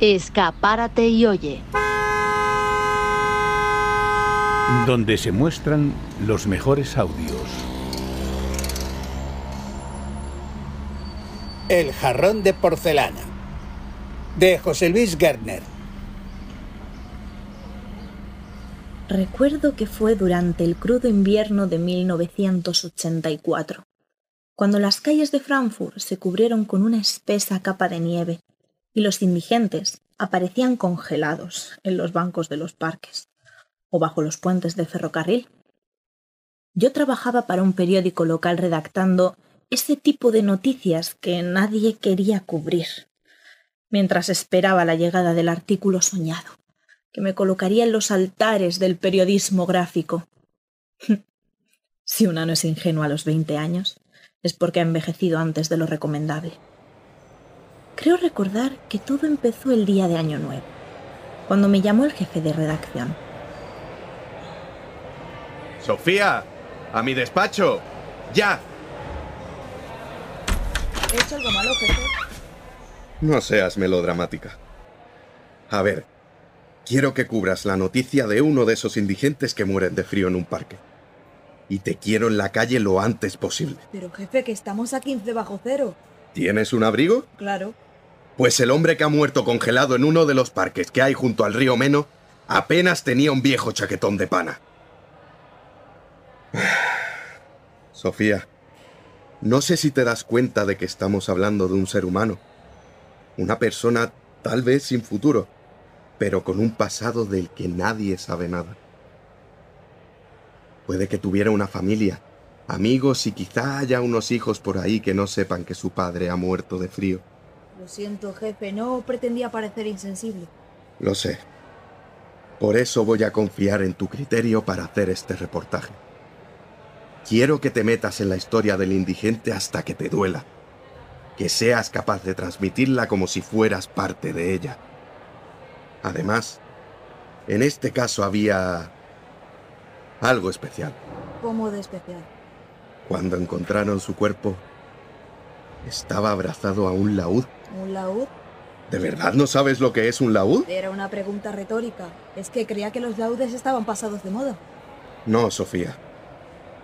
Escapárate y oye. Donde se muestran los mejores audios. El jarrón de porcelana. De José Luis Gärtner. Recuerdo que fue durante el crudo invierno de 1984, cuando las calles de Frankfurt se cubrieron con una espesa capa de nieve y los indigentes aparecían congelados en los bancos de los parques o bajo los puentes del ferrocarril. Yo trabajaba para un periódico local redactando ese tipo de noticias que nadie quería cubrir, mientras esperaba la llegada del artículo soñado que me colocaría en los altares del periodismo gráfico. si una no es ingenua a los veinte años, es porque ha envejecido antes de lo recomendable. Creo recordar que todo empezó el día de Año Nuevo, cuando me llamó el jefe de redacción. Sofía, a mi despacho. Ya. ¿He hecho algo malo, jefe? No seas melodramática. A ver, Quiero que cubras la noticia de uno de esos indigentes que mueren de frío en un parque. Y te quiero en la calle lo antes posible. Pero jefe, que estamos a 15 bajo cero. ¿Tienes un abrigo? Claro. Pues el hombre que ha muerto congelado en uno de los parques que hay junto al río Meno apenas tenía un viejo chaquetón de pana. Sofía, no sé si te das cuenta de que estamos hablando de un ser humano. Una persona tal vez sin futuro pero con un pasado del que nadie sabe nada. Puede que tuviera una familia, amigos y quizá haya unos hijos por ahí que no sepan que su padre ha muerto de frío. Lo siento, jefe, no pretendía parecer insensible. Lo sé. Por eso voy a confiar en tu criterio para hacer este reportaje. Quiero que te metas en la historia del indigente hasta que te duela. Que seas capaz de transmitirla como si fueras parte de ella. Además, en este caso había algo especial. ¿Cómo de especial? Cuando encontraron su cuerpo, estaba abrazado a un laúd. ¿Un laúd? ¿De verdad no sabes lo que es un laúd? Era una pregunta retórica. Es que creía que los laúdes estaban pasados de moda. No, Sofía.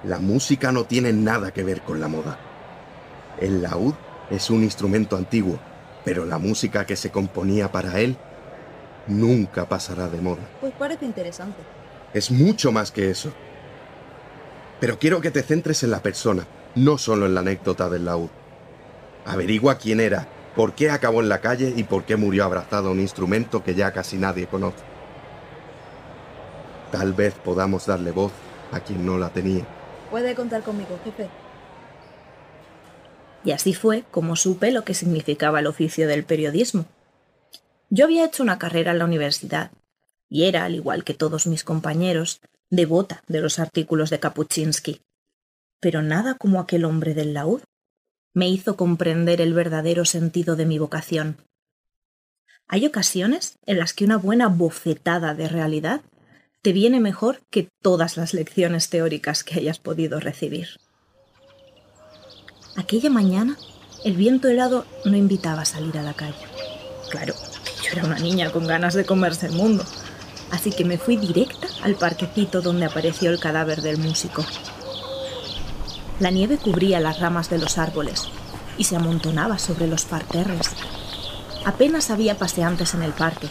La música no tiene nada que ver con la moda. El laúd es un instrumento antiguo, pero la música que se componía para él nunca pasará de moda. Pues parece interesante. Es mucho más que eso. Pero quiero que te centres en la persona, no solo en la anécdota del laúd. Averigua quién era, por qué acabó en la calle y por qué murió abrazado a un instrumento que ya casi nadie conoce. Tal vez podamos darle voz a quien no la tenía. Puede contar conmigo, jefe. Y así fue como supe lo que significaba el oficio del periodismo. Yo había hecho una carrera en la universidad y era, al igual que todos mis compañeros, devota de los artículos de Kapuczynski. Pero nada como aquel hombre del laúd me hizo comprender el verdadero sentido de mi vocación. Hay ocasiones en las que una buena bofetada de realidad te viene mejor que todas las lecciones teóricas que hayas podido recibir. Aquella mañana el viento helado no invitaba a salir a la calle. Claro, yo era una niña con ganas de comerse el mundo, así que me fui directa al parquecito donde apareció el cadáver del músico. La nieve cubría las ramas de los árboles y se amontonaba sobre los parterres. Apenas había paseantes en el parque.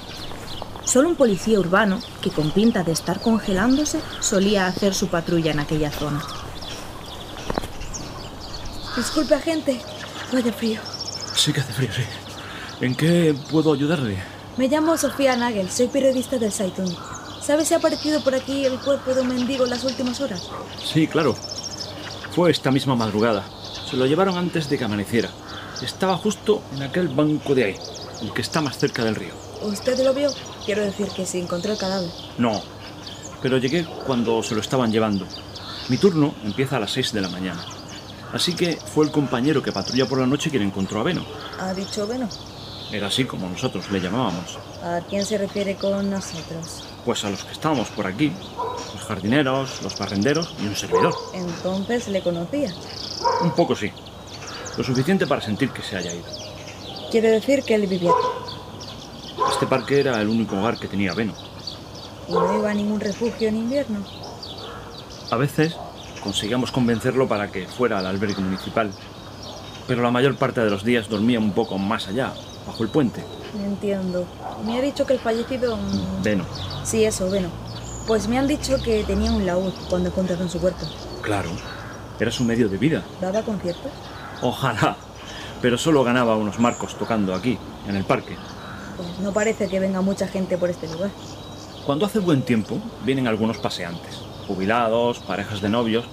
Solo un policía urbano, que con pinta de estar congelándose, solía hacer su patrulla en aquella zona. Disculpe, agente. Vaya frío. Sí que hace frío, sí. ¿En qué puedo ayudarle? Me llamo Sofía Nagel, soy periodista del Zeitung. ¿Sabe si ha aparecido por aquí el cuerpo de un mendigo en las últimas horas? Sí, claro. Fue esta misma madrugada. Se lo llevaron antes de que amaneciera. Estaba justo en aquel banco de ahí, el que está más cerca del río. ¿Usted lo vio? Quiero decir que si encontró el cadáver. No, pero llegué cuando se lo estaban llevando. Mi turno empieza a las 6 de la mañana. Así que fue el compañero que patrulla por la noche quien encontró a Beno. ¿Ha dicho Beno? Era así como nosotros le llamábamos. ¿A quién se refiere con nosotros? Pues a los que estábamos por aquí. Los jardineros, los barrenderos y un servidor. Entonces le conocía. Un poco sí. Lo suficiente para sentir que se haya ido. Quiere decir que él vivía aquí. Este parque era el único hogar que tenía Beno. ¿Y no iba a ningún refugio en invierno? A veces conseguíamos convencerlo para que fuera al albergue municipal, pero la mayor parte de los días dormía un poco más allá, bajo el puente. Entiendo. Me ha dicho que el fallecido... mm, Beno, Sí, eso, bueno. Pues me han dicho que tenía un laúd cuando encontraron su cuerpo. claro, era su medio de vida. ¿Daba conciertos? Ojalá, pero solo ganaba unos marcos tocando aquí, en el parque. Pues no parece que venga mucha gente por este lugar. Cuando hace buen tiempo, vienen algunos paseantes, jubilados, parejas de novios,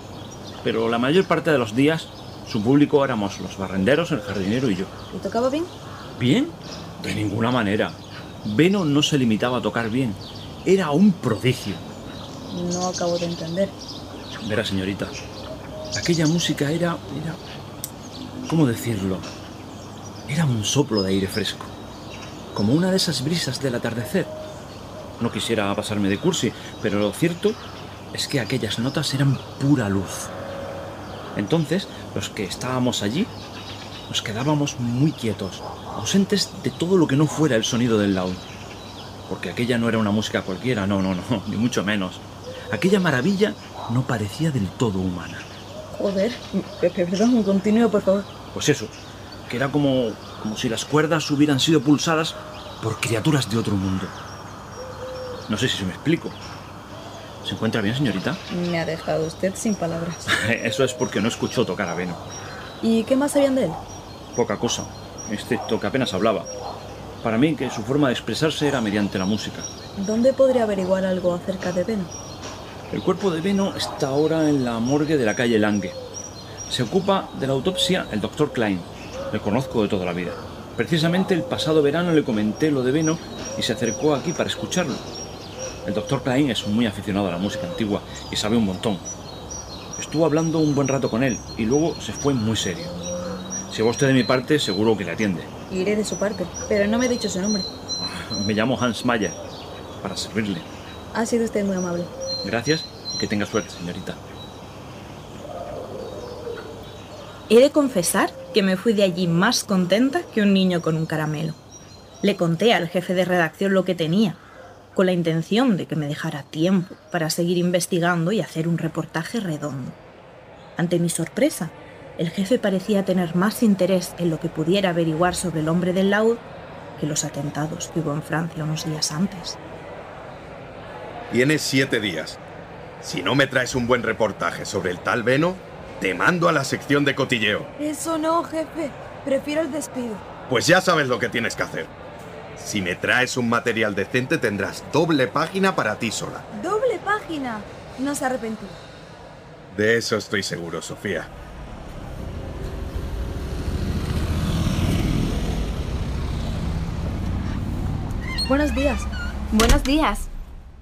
pero la mayor parte de los días su público éramos los barrenderos, el jardinero y yo. ¿Y tocaba bien? ¿Bien? De ninguna manera. Beno no se limitaba a tocar bien, era un prodigio. No acabo de entender. Verá, señorita, aquella música era... era... ¿Cómo decirlo? Era un soplo de aire fresco, como una de esas brisas del atardecer. No quisiera pasarme de cursi, pero lo cierto es que aquellas notas eran pura luz. Entonces, los que estábamos allí, nos quedábamos muy quietos, ausentes de todo lo que no fuera el sonido del laúd. Porque aquella no era una música cualquiera, no, no, no, ni mucho menos. Aquella maravilla no parecía del todo humana. Joder. Perdón, continúo, por favor. Pues eso, que era como, como si las cuerdas hubieran sido pulsadas por criaturas de otro mundo. No sé si se me explico. ¿Se encuentra bien, señorita? Me ha dejado usted sin palabras. Eso es porque no escuchó tocar a Beno. ¿Y qué más sabían de él? Poca cosa, excepto que apenas hablaba. Para mí que su forma de expresarse era mediante la música. ¿Dónde podría averiguar algo acerca de Beno? El cuerpo de Beno está ahora en la morgue de la calle Lange. Se ocupa de la autopsia el doctor Klein. Le conozco de toda la vida. Precisamente el pasado verano le comenté lo de Beno y se acercó aquí para escucharlo. El doctor Klein es muy aficionado a la música antigua y sabe un montón. Estuvo hablando un buen rato con él y luego se fue muy serio. Si va usted de mi parte, seguro que le atiende. Iré de su parte, pero no me ha dicho su nombre. Me llamo Hans Mayer, para servirle. Ha sido usted muy amable. Gracias y que tenga suerte, señorita. He de confesar que me fui de allí más contenta que un niño con un caramelo. Le conté al jefe de redacción lo que tenía, con la intención de que me dejara tiempo para seguir investigando y hacer un reportaje redondo. Ante mi sorpresa, el jefe parecía tener más interés en lo que pudiera averiguar sobre el hombre del laúd que los atentados que hubo en Francia unos días antes. Tienes siete días. Si no me traes un buen reportaje sobre el tal Veno, te mando a la sección de cotilleo. Eso no, jefe. Prefiero el despido. Pues ya sabes lo que tienes que hacer. Si me traes un material decente tendrás doble página para ti sola. Doble página. No se arrepentí. De eso estoy seguro, Sofía. Buenos días. Buenos días.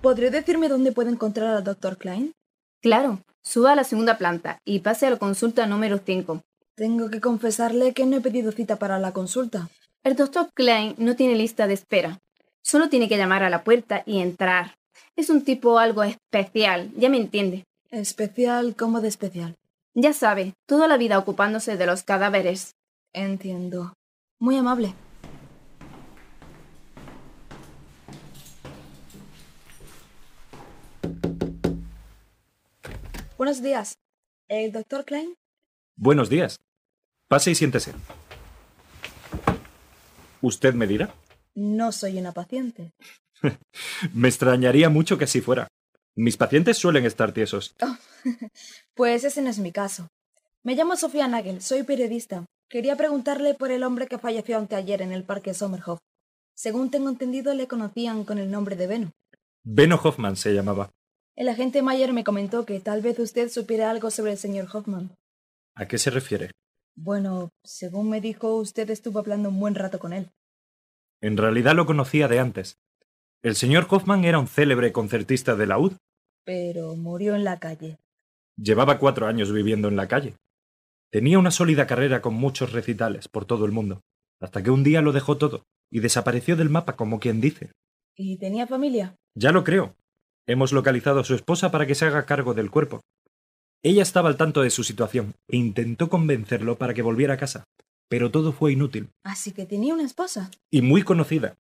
¿Podría decirme dónde puedo encontrar al doctor Klein? Claro, suba a la segunda planta y pase a la consulta número 5. Tengo que confesarle que no he pedido cita para la consulta. El doctor Klein no tiene lista de espera. Solo tiene que llamar a la puerta y entrar. Es un tipo algo especial, ya me entiende. Especial como de especial. Ya sabe, toda la vida ocupándose de los cadáveres. Entiendo. Muy amable. Buenos días. ¿El doctor Klein? Buenos días. Pase y siéntese. ¿Usted me dirá? No soy una paciente. Me extrañaría mucho que así fuera. Mis pacientes suelen estar tiesos. Pues ese no es mi caso. Me llamo Sofía Nagel, soy periodista. Quería preguntarle por el hombre que falleció anteayer en el parque Sommerhof. Según tengo entendido, le conocían con el nombre de Beno. Beno Hoffman se llamaba. El agente Mayer me comentó que tal vez usted supiera algo sobre el señor Hoffman. ¿A qué se refiere? Bueno, según me dijo, usted estuvo hablando un buen rato con él. En realidad lo conocía de antes. El señor Hoffman era un célebre concertista de laúd. Pero murió en la calle. Llevaba cuatro años viviendo en la calle. Tenía una sólida carrera con muchos recitales por todo el mundo, hasta que un día lo dejó todo y desapareció del mapa como quien dice. ¿Y tenía familia? Ya lo creo. Hemos localizado a su esposa para que se haga cargo del cuerpo. Ella estaba al tanto de su situación e intentó convencerlo para que volviera a casa, pero todo fue inútil. Así que tenía una esposa. Y muy conocida.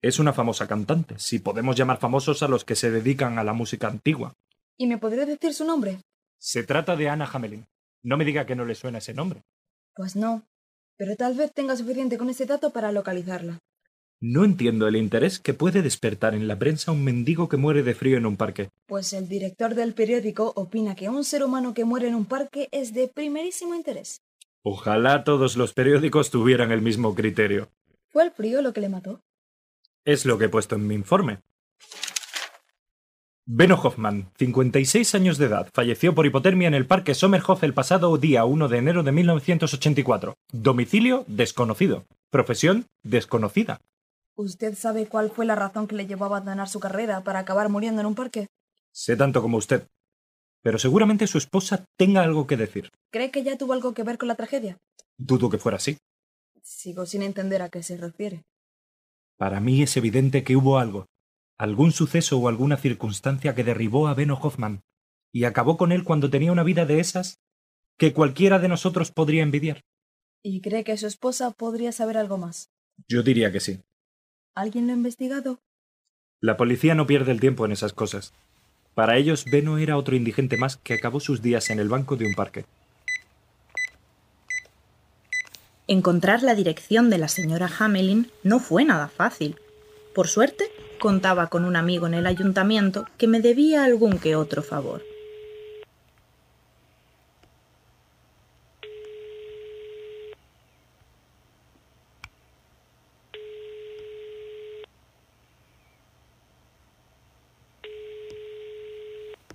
Es una famosa cantante, si podemos llamar famosos a los que se dedican a la música antigua. ¿Y me podría decir su nombre? Se trata de Anna Hamelin. No me diga que no le suena ese nombre. Pues no. Pero tal vez tenga suficiente con ese dato para localizarla. No entiendo el interés que puede despertar en la prensa un mendigo que muere de frío en un parque. Pues el director del periódico opina que un ser humano que muere en un parque es de primerísimo interés. Ojalá todos los periódicos tuvieran el mismo criterio. ¿Fue el frío lo que le mató? Es lo que he puesto en mi informe. Beno Hoffman, 56 años de edad, falleció por hipotermia en el Parque Sommerhof el pasado día 1 de enero de 1984. Domicilio desconocido. Profesión desconocida. ¿Usted sabe cuál fue la razón que le llevó a abandonar su carrera para acabar muriendo en un parque? Sé tanto como usted. Pero seguramente su esposa tenga algo que decir. ¿Cree que ya tuvo algo que ver con la tragedia? Dudo que fuera así. Sigo sin entender a qué se refiere. Para mí es evidente que hubo algo, algún suceso o alguna circunstancia que derribó a Beno Hoffman y acabó con él cuando tenía una vida de esas que cualquiera de nosotros podría envidiar. ¿Y cree que su esposa podría saber algo más? Yo diría que sí. ¿Alguien lo ha investigado? La policía no pierde el tiempo en esas cosas. Para ellos, Beno era otro indigente más que acabó sus días en el banco de un parque. Encontrar la dirección de la señora Hamelin no fue nada fácil. Por suerte, contaba con un amigo en el ayuntamiento que me debía algún que otro favor.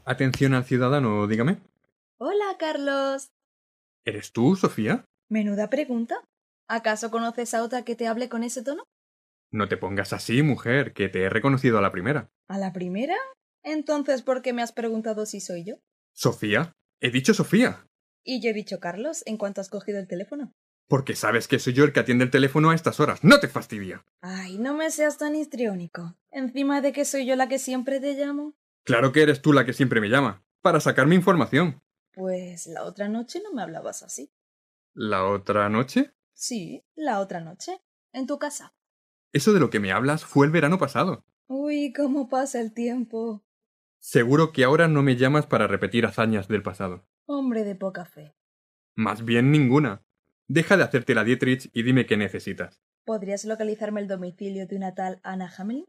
Atención al ciudadano, dígame. Hola, Carlos. ¿Eres tú, Sofía? Menuda pregunta. ¿Acaso conoces a otra que te hable con ese tono? No te pongas así, mujer, que te he reconocido a la primera. ¿A la primera? Entonces, ¿por qué me has preguntado si soy yo? ¿Sofía? He dicho Sofía. Y yo he dicho Carlos en cuanto has cogido el teléfono. Porque sabes que soy yo el que atiende el teléfono a estas horas. ¡No te fastidia! Ay, no me seas tan histriónico. Encima de que soy yo la que siempre te llamo. Claro que eres tú la que siempre me llama. Para sacarme información. Pues la otra noche no me hablabas así. ¿La otra noche? Sí, la otra noche. En tu casa. Eso de lo que me hablas fue el verano pasado. Uy, cómo pasa el tiempo. Seguro que ahora no me llamas para repetir hazañas del pasado. Hombre de poca fe. Más bien ninguna. Deja de hacerte la Dietrich y dime qué necesitas. ¿Podrías localizarme el domicilio de una tal Anna Hamelin?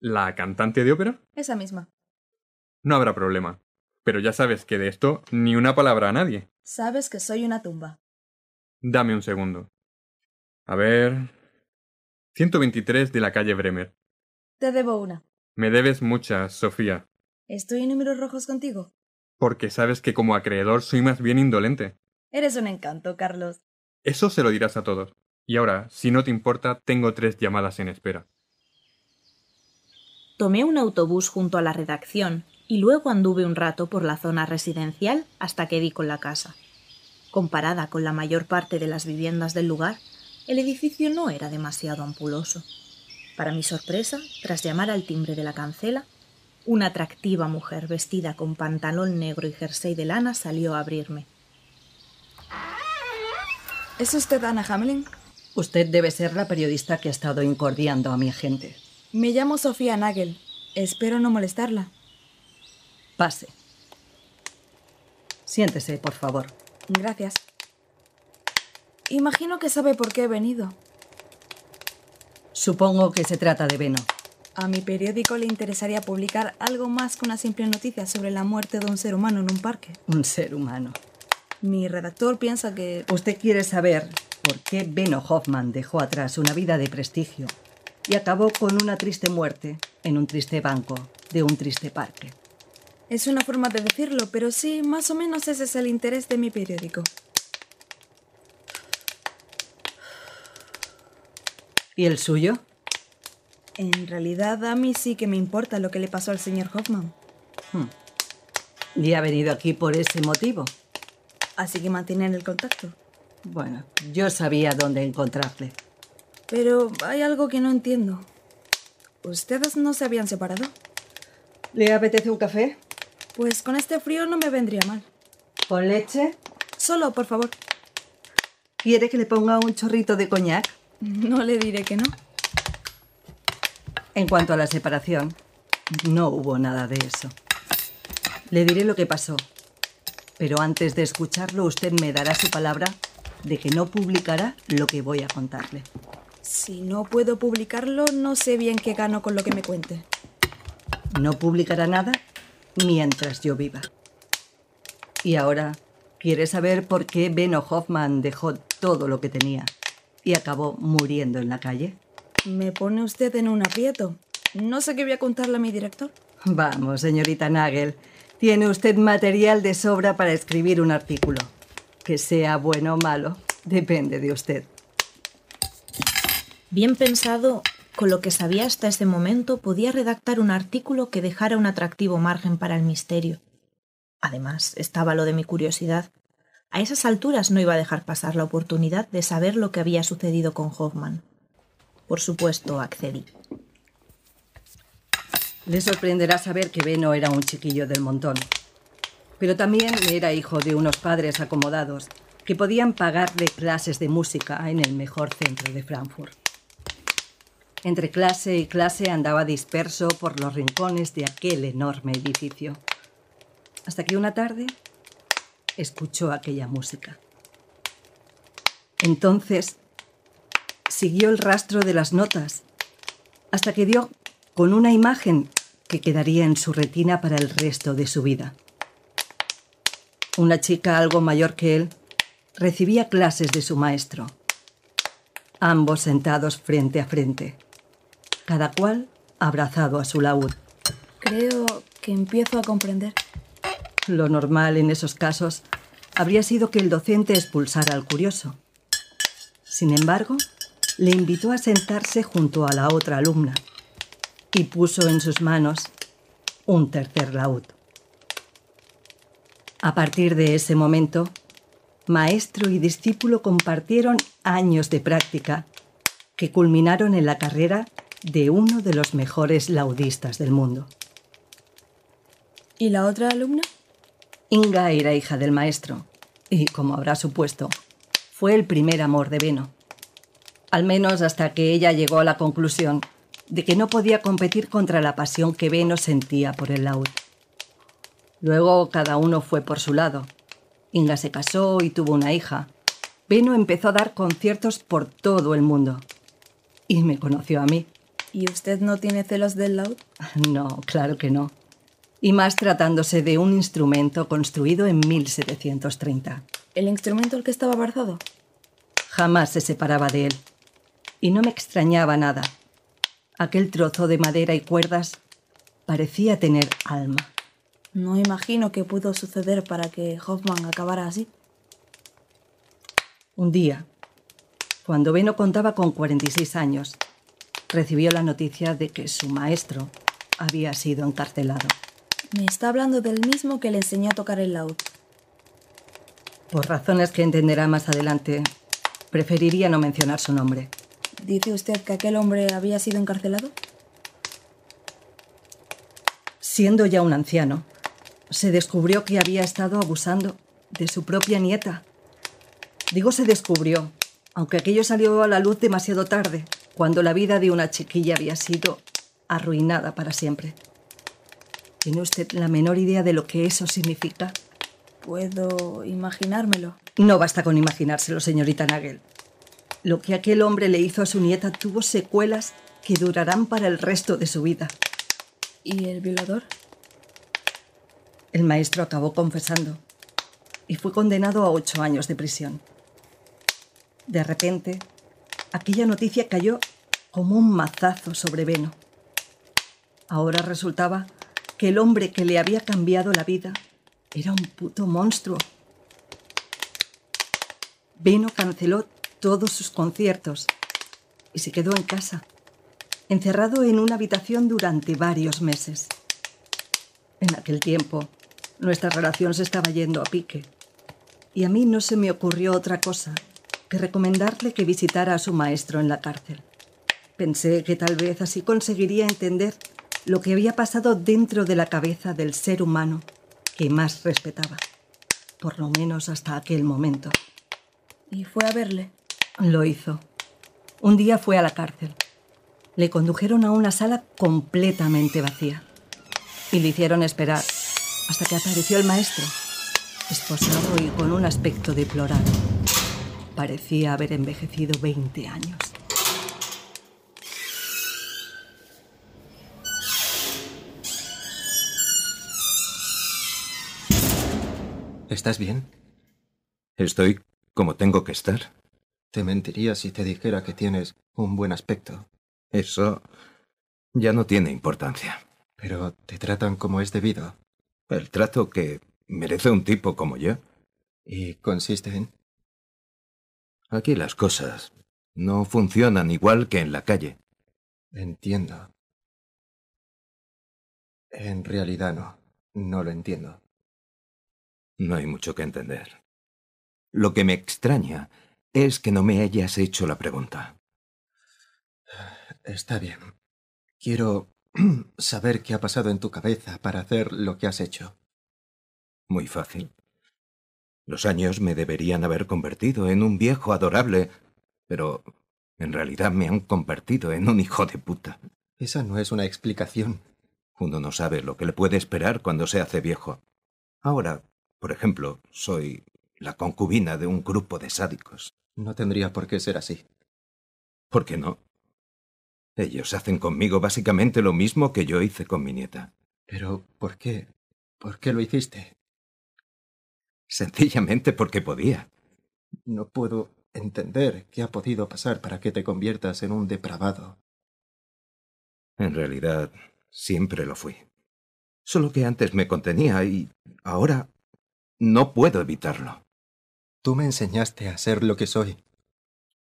¿La cantante de ópera? Esa misma. No habrá problema. Pero ya sabes que de esto ni una palabra a nadie. Sabes que soy una tumba. Dame un segundo. A ver. 123 de la calle Bremer. Te debo una. Me debes muchas, Sofía. ¿Estoy en números rojos contigo? Porque sabes que como acreedor soy más bien indolente. Eres un encanto, Carlos. Eso se lo dirás a todos. Y ahora, si no te importa, tengo tres llamadas en espera. Tomé un autobús junto a la redacción y luego anduve un rato por la zona residencial hasta que di con la casa. Comparada con la mayor parte de las viviendas del lugar, el edificio no era demasiado ampuloso. Para mi sorpresa, tras llamar al timbre de la cancela, una atractiva mujer vestida con pantalón negro y jersey de lana salió a abrirme. ¿Es usted Anna Hamelin? Usted debe ser la periodista que ha estado incordiando a mi agente. Me llamo Sofía Nagel. Espero no molestarla. Pase. Siéntese, por favor. Gracias. Imagino que sabe por qué he venido. Supongo que se trata de Beno. A mi periódico le interesaría publicar algo más que una simple noticia sobre la muerte de un ser humano en un parque. Un ser humano. Mi redactor piensa que... Usted quiere saber por qué Beno Hoffman dejó atrás una vida de prestigio y acabó con una triste muerte en un triste banco de un triste parque. Es una forma de decirlo, pero sí, más o menos ese es el interés de mi periódico. ¿Y el suyo? En realidad, a mí sí que me importa lo que le pasó al señor Hoffman. Hmm. ¿Y ha venido aquí por ese motivo? Así que mantienen el contacto. Bueno, yo sabía dónde encontrarle. Pero hay algo que no entiendo. ¿Ustedes no se habían separado? ¿Le apetece un café? Pues con este frío no me vendría mal. ¿Con leche? Solo, por favor. ¿Quiere que le ponga un chorrito de coñac? No le diré que no. En cuanto a la separación, no hubo nada de eso. Le diré lo que pasó, pero antes de escucharlo usted me dará su palabra de que no publicará lo que voy a contarle. Si no puedo publicarlo, no sé bien qué gano con lo que me cuente. No publicará nada mientras yo viva. Y ahora, ¿quiere saber por qué Beno Hoffman dejó todo lo que tenía y acabó muriendo en la calle? Me pone usted en un aprieto. No sé qué voy a contarle a mi director. Vamos, señorita Nagel. Tiene usted material de sobra para escribir un artículo. Que sea bueno o malo, depende de usted. Bien pensado, con lo que sabía hasta ese momento, podía redactar un artículo que dejara un atractivo margen para el misterio. Además, estaba lo de mi curiosidad. A esas alturas no iba a dejar pasar la oportunidad de saber lo que había sucedido con Hoffman. Por supuesto, accedí. Le sorprenderá saber que Beno era un chiquillo del montón. Pero también era hijo de unos padres acomodados que podían pagarle clases de música en el mejor centro de Frankfurt. Entre clase y clase andaba disperso por los rincones de aquel enorme edificio. Hasta que una tarde escuchó aquella música. Entonces siguió el rastro de las notas hasta que dio con una imagen que quedaría en su retina para el resto de su vida. Una chica algo mayor que él recibía clases de su maestro, ambos sentados frente a frente cada cual abrazado a su laúd. Creo que empiezo a comprender. Lo normal en esos casos habría sido que el docente expulsara al curioso. Sin embargo, le invitó a sentarse junto a la otra alumna y puso en sus manos un tercer laúd. A partir de ese momento, maestro y discípulo compartieron años de práctica que culminaron en la carrera de uno de los mejores laudistas del mundo. ¿Y la otra alumna? Inga era hija del maestro y, como habrá supuesto, fue el primer amor de Beno. Al menos hasta que ella llegó a la conclusión de que no podía competir contra la pasión que Beno sentía por el laúd. Luego cada uno fue por su lado. Inga se casó y tuvo una hija. Beno empezó a dar conciertos por todo el mundo. Y me conoció a mí. ¿Y usted no tiene celos del laúd? No, claro que no. Y más tratándose de un instrumento construido en 1730. ¿El instrumento al que estaba abrazado? Jamás se separaba de él. Y no me extrañaba nada. Aquel trozo de madera y cuerdas parecía tener alma. No imagino qué pudo suceder para que Hoffman acabara así. Un día, cuando Beno contaba con 46 años, recibió la noticia de que su maestro había sido encarcelado. Me está hablando del mismo que le enseñó a tocar el laúd. Por razones que entenderá más adelante, preferiría no mencionar su nombre. ¿Dice usted que aquel hombre había sido encarcelado? Siendo ya un anciano, se descubrió que había estado abusando de su propia nieta. Digo se descubrió, aunque aquello salió a la luz demasiado tarde, cuando la vida de una chiquilla había sido arruinada para siempre. ¿Tiene usted la menor idea de lo que eso significa? Puedo imaginármelo. No basta con imaginárselo, señorita Nagel. Lo que aquel hombre le hizo a su nieta tuvo secuelas que durarán para el resto de su vida. ¿Y el violador? El maestro acabó confesando y fue condenado a ocho años de prisión. De repente, aquella noticia cayó como un mazazo sobre Beno. Ahora resultaba que el hombre que le había cambiado la vida era un puto monstruo. Beno canceló todos sus conciertos y se quedó en casa, encerrado en una habitación durante varios meses. En aquel tiempo, nuestra relación se estaba yendo a pique y a mí no se me ocurrió otra cosa que recomendarle que visitara a su maestro en la cárcel. Pensé que tal vez así conseguiría entender lo que había pasado dentro de la cabeza del ser humano que más respetaba, por lo menos hasta aquel momento. ¿Y fue a verle? Lo hizo. Un día fue a la cárcel. Le condujeron a una sala completamente vacía y le hicieron esperar hasta que apareció el maestro, esposado y con un aspecto deplorado. Parecía haber envejecido 20 años. ¿Estás bien? Estoy como tengo que estar. Te mentiría si te dijera que tienes un buen aspecto. Eso ya no tiene importancia. Pero te tratan como es debido. El trato que merece un tipo como yo. ¿Y consiste en? Aquí las cosas no funcionan igual que en la calle. Entiendo. En realidad no. No lo entiendo. No hay mucho que entender. Lo que me extraña es que no me hayas hecho la pregunta. Está bien. Quiero saber qué ha pasado en tu cabeza para hacer lo que has hecho. Muy fácil. Los años me deberían haber convertido en un viejo adorable, pero en realidad me han convertido en un hijo de puta. Esa no es una explicación. Uno no sabe lo que le puede esperar cuando se hace viejo. Ahora, por ejemplo, soy la concubina de un grupo de sádicos. No tendría por qué ser así. ¿Por qué no? Ellos hacen conmigo básicamente lo mismo que yo hice con mi nieta. Pero, ¿por qué? ¿Por qué lo hiciste? Sencillamente porque podía. No puedo entender qué ha podido pasar para que te conviertas en un depravado. En realidad, siempre lo fui. Solo que antes me contenía y ahora no puedo evitarlo. Tú me enseñaste a ser lo que soy.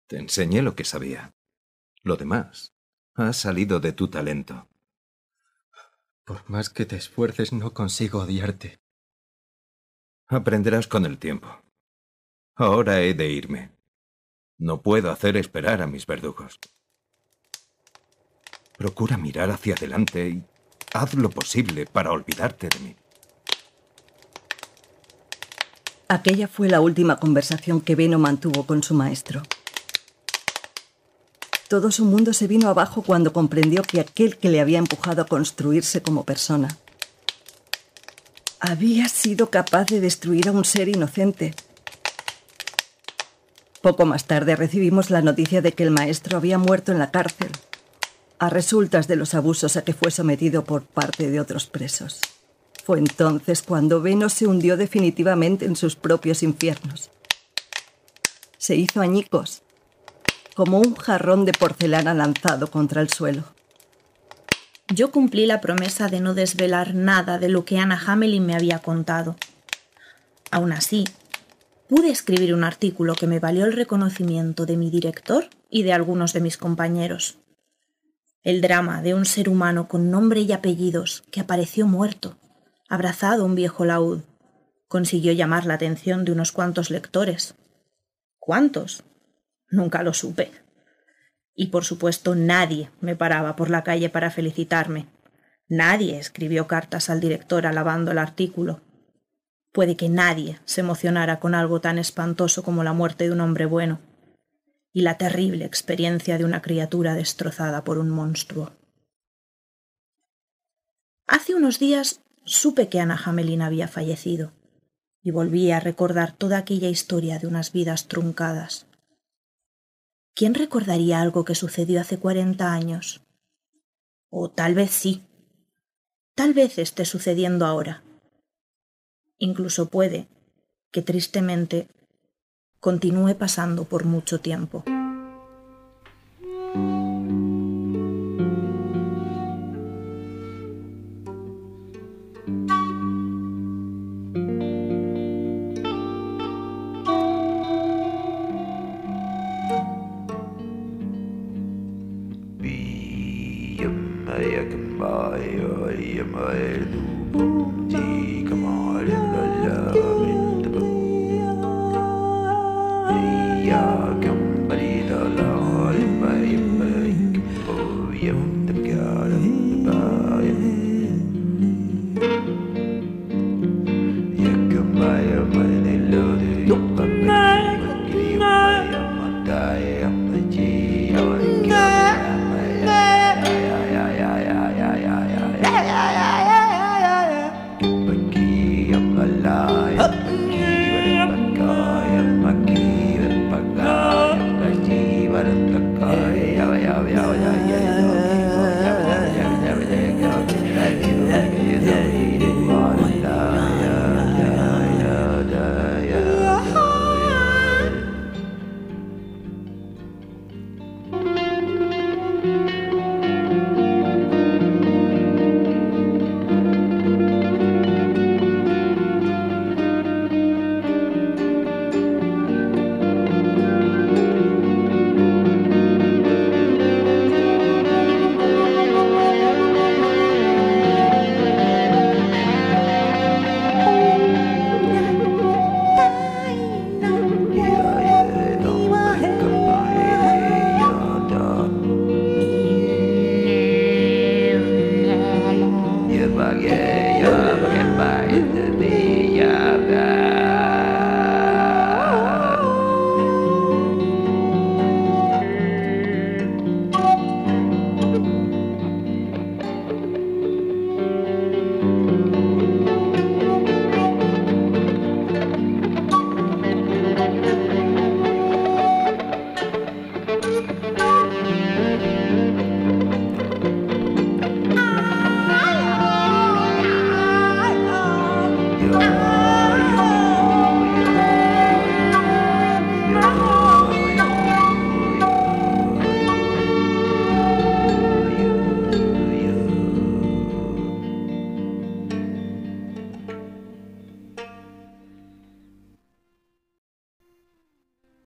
Te enseñé lo que sabía. Lo demás ha salido de tu talento. Por más que te esfuerces, no consigo odiarte. Aprenderás con el tiempo. Ahora he de irme. No puedo hacer esperar a mis verdugos. Procura mirar hacia adelante y haz lo posible para olvidarte de mí. Aquella fue la última conversación que Beno mantuvo con su maestro. Todo su mundo se vino abajo cuando comprendió que aquel que le había empujado a construirse como persona había sido capaz de destruir a un ser inocente. Poco más tarde recibimos la noticia de que el maestro había muerto en la cárcel, a resultas de los abusos a que fue sometido por parte de otros presos. Fue entonces cuando Venus se hundió definitivamente en sus propios infiernos. Se hizo añicos, como un jarrón de porcelana lanzado contra el suelo. Yo cumplí la promesa de no desvelar nada de lo que Anna Hamelin me había contado. Aún así, pude escribir un artículo que me valió el reconocimiento de mi director y de algunos de mis compañeros. El drama de un ser humano con nombre y apellidos que apareció muerto abrazado un viejo laúd, consiguió llamar la atención de unos cuantos lectores. ¿Cuántos? Nunca lo supe. Y por supuesto nadie me paraba por la calle para felicitarme. Nadie escribió cartas al director alabando el artículo. Puede que nadie se emocionara con algo tan espantoso como la muerte de un hombre bueno y la terrible experiencia de una criatura destrozada por un monstruo. Hace unos días supe que Ana Hamelin había fallecido y volví a recordar toda aquella historia de unas vidas truncadas. ¿Quién recordaría algo que sucedió hace cuarenta años? O tal vez sí. Tal vez esté sucediendo ahora. Incluso puede que tristemente continúe pasando por mucho tiempo. Maya, Maya, Maya, 我家我家